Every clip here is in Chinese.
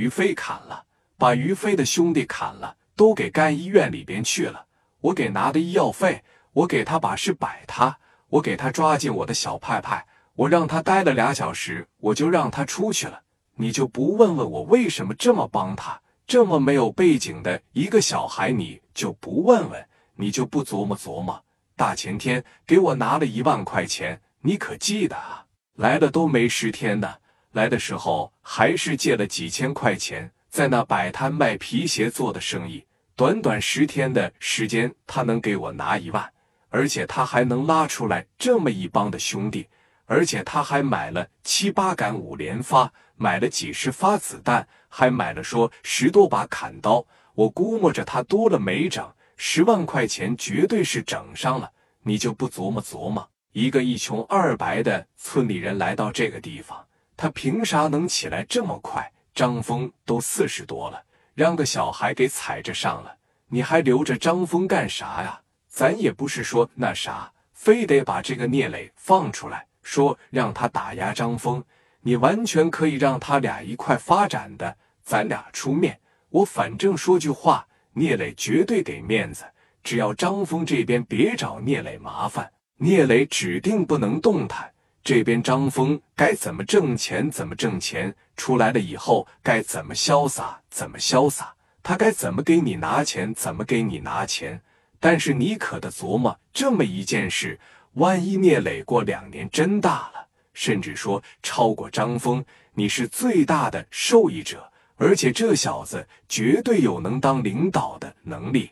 于飞砍了，把于飞的兄弟砍了，都给干医院里边去了。我给拿的医药费，我给他把事摆他，我给他抓进我的小派派，我让他待了俩小时，我就让他出去了。你就不问问我为什么这么帮他？这么没有背景的一个小孩，你就不问问？你就不琢磨琢磨？大前天给我拿了一万块钱，你可记得啊？来了都没十天呢，来的时候还是借了几千块钱，在那摆摊卖皮鞋做的生意。短短十天的时间，他能给我拿一万，而且他还能拉出来这么一帮的兄弟，而且他还买了七八杆五连发，买了几十发子弹，还买了说十多把砍刀。我估摸着他多了没整。十万块钱绝对是整上了，你就不琢磨琢磨？一个一穷二白的村里人来到这个地方，他凭啥能起来这么快？张峰都四十多了，让个小孩给踩着上了，你还留着张峰干啥呀？咱也不是说那啥，非得把这个聂磊放出来，说让他打压张峰，你完全可以让他俩一块发展的，咱俩出面。我反正说句话。聂磊绝对给面子，只要张峰这边别找聂磊麻烦，聂磊指定不能动弹。这边张峰该怎么挣钱怎么挣钱，出来了以后该怎么潇洒怎么潇洒，他该怎么给你拿钱怎么给你拿钱。但是你可得琢磨这么一件事：万一聂磊过两年真大了，甚至说超过张峰，你是最大的受益者。而且这小子绝对有能当领导的能力，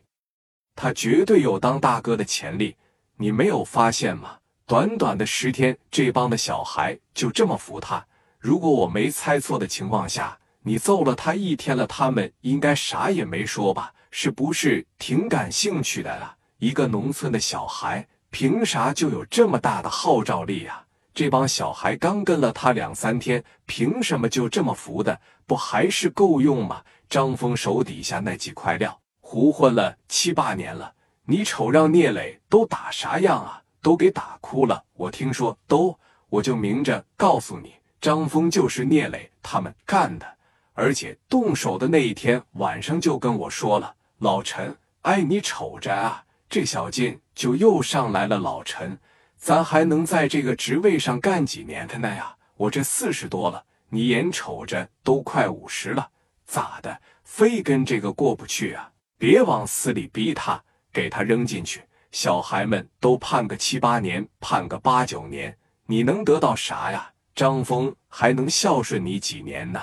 他绝对有当大哥的潜力。你没有发现吗？短短的十天，这帮的小孩就这么服他。如果我没猜错的情况下，你揍了他一天了，他们应该啥也没说吧？是不是挺感兴趣的啊？一个农村的小孩，凭啥就有这么大的号召力啊？这帮小孩刚跟了他两三天，凭什么就这么服的？不还是够用吗？张峰手底下那几块料，胡混了七八年了，你瞅让聂磊都打啥样啊？都给打哭了。我听说都，我就明着告诉你，张峰就是聂磊他们干的，而且动手的那一天晚上就跟我说了，老陈，哎，你瞅着啊，这小劲就又上来了，老陈。咱还能在这个职位上干几年的呢呀？我这四十多了，你眼瞅着都快五十了，咋的？非跟这个过不去啊？别往死里逼他，给他扔进去。小孩们都判个七八年，判个八九年，你能得到啥呀？张峰还能孝顺你几年呢？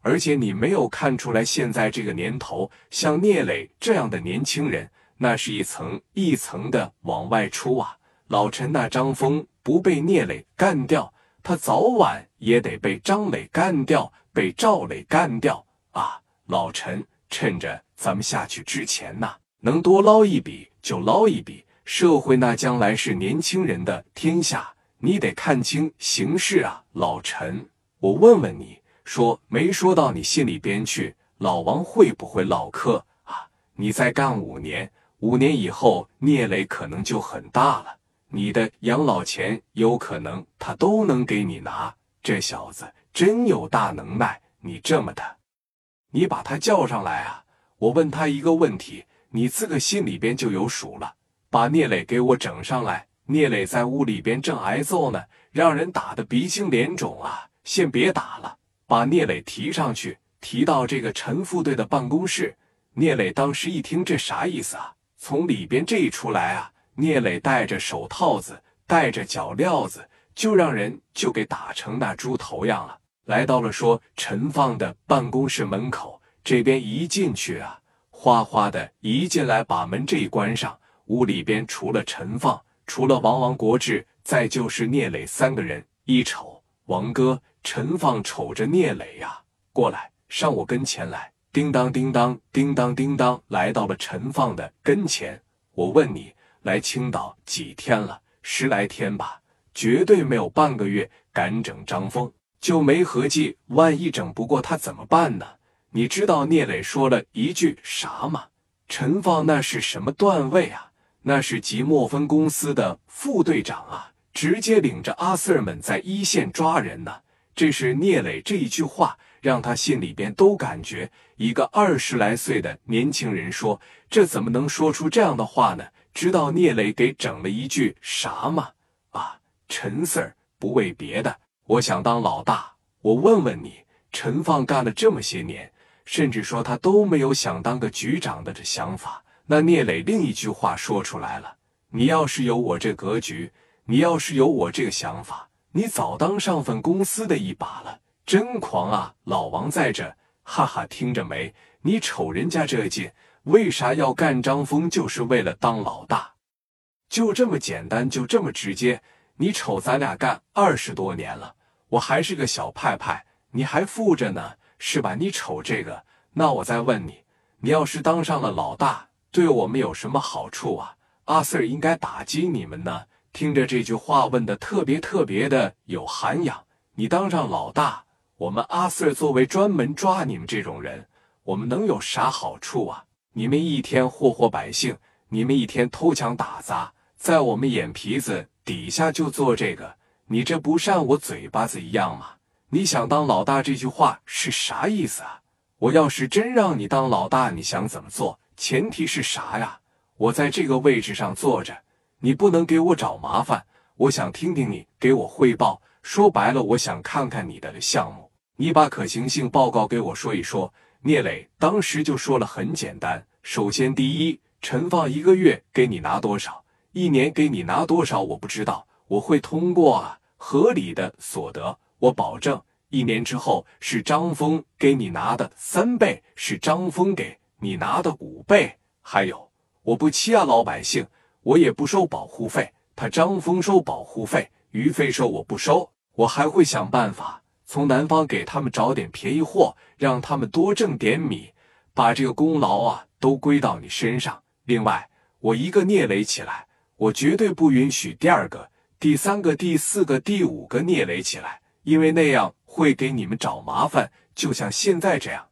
而且你没有看出来，现在这个年头，像聂磊这样的年轻人，那是一层一层的往外出啊。老陈那张峰不被聂磊干掉，他早晚也得被张磊干掉，被赵磊干掉啊！老陈，趁着咱们下去之前呐，能多捞一笔就捞一笔。社会那将来是年轻人的天下，你得看清形势啊！老陈，我问问你，说没说到你心里边去？老王会不会唠嗑啊？你再干五年，五年以后聂磊可能就很大了。你的养老钱有可能他都能给你拿，这小子真有大能耐。你这么的，你把他叫上来啊！我问他一个问题，你自个心里边就有数了。把聂磊给我整上来。聂磊在屋里边正挨揍呢，让人打得鼻青脸肿啊！先别打了，把聂磊提上去，提到这个陈副队的办公室。聂磊当时一听，这啥意思啊？从里边这一出来啊！聂磊戴着手套子，戴着脚镣子，就让人就给打成那猪头样了。来到了说陈放的办公室门口，这边一进去啊，哗哗的一进来，把门这一关上，屋里边除了陈放，除了王王国志，再就是聂磊三个人。一瞅王哥，陈放瞅着聂磊呀，过来上我跟前来，叮当叮当叮当叮当，来到了陈放的跟前。我问你。来青岛几天了？十来天吧，绝对没有半个月。敢整张峰，就没合计，万一整不过他怎么办呢？你知道聂磊说了一句啥吗？陈放那是什么段位啊？那是即墨分公司的副队长啊，直接领着阿 Sir 们在一线抓人呢。这是聂磊这一句话，让他心里边都感觉。一个二十来岁的年轻人说：“这怎么能说出这样的话呢？”知道聂磊给整了一句啥吗？啊，陈 Sir，不为别的，我想当老大。我问问你，陈放干了这么些年，甚至说他都没有想当个局长的这想法。那聂磊另一句话说出来了：“你要是有我这格局，你要是有我这个想法，你早当上份公司的一把了。”真狂啊！老王在这，哈哈，听着没？你瞅人家这劲。为啥要干张峰？就是为了当老大，就这么简单，就这么直接。你瞅咱俩干二十多年了，我还是个小派派，你还富着呢，是吧？你瞅这个，那我再问你，你要是当上了老大，对我们有什么好处啊？阿 Sir 应该打击你们呢。听着这句话问的特别特别的有涵养。你当上老大，我们阿 Sir 作为专门抓你们这种人，我们能有啥好处啊？你们一天祸祸百姓，你们一天偷抢打砸，在我们眼皮子底下就做这个，你这不扇我嘴巴子一样吗？你想当老大这句话是啥意思啊？我要是真让你当老大，你想怎么做？前提是啥呀？我在这个位置上坐着，你不能给我找麻烦。我想听听你给我汇报，说白了，我想看看你的项目，你把可行性报告给我说一说。聂磊当时就说了，很简单。首先，第一，陈放一个月给你拿多少，一年给你拿多少，我不知道。我会通过合理的所得，我保证一年之后是张峰给你拿的三倍，是张峰给你拿的五倍。还有，我不欺压老百姓，我也不收保护费。他张峰收保护费，于飞收，我不收。我还会想办法。从南方给他们找点便宜货，让他们多挣点米，把这个功劳啊都归到你身上。另外，我一个聂磊起来，我绝对不允许第二个、第三个、第四个、第五个聂磊起来，因为那样会给你们找麻烦，就像现在这样。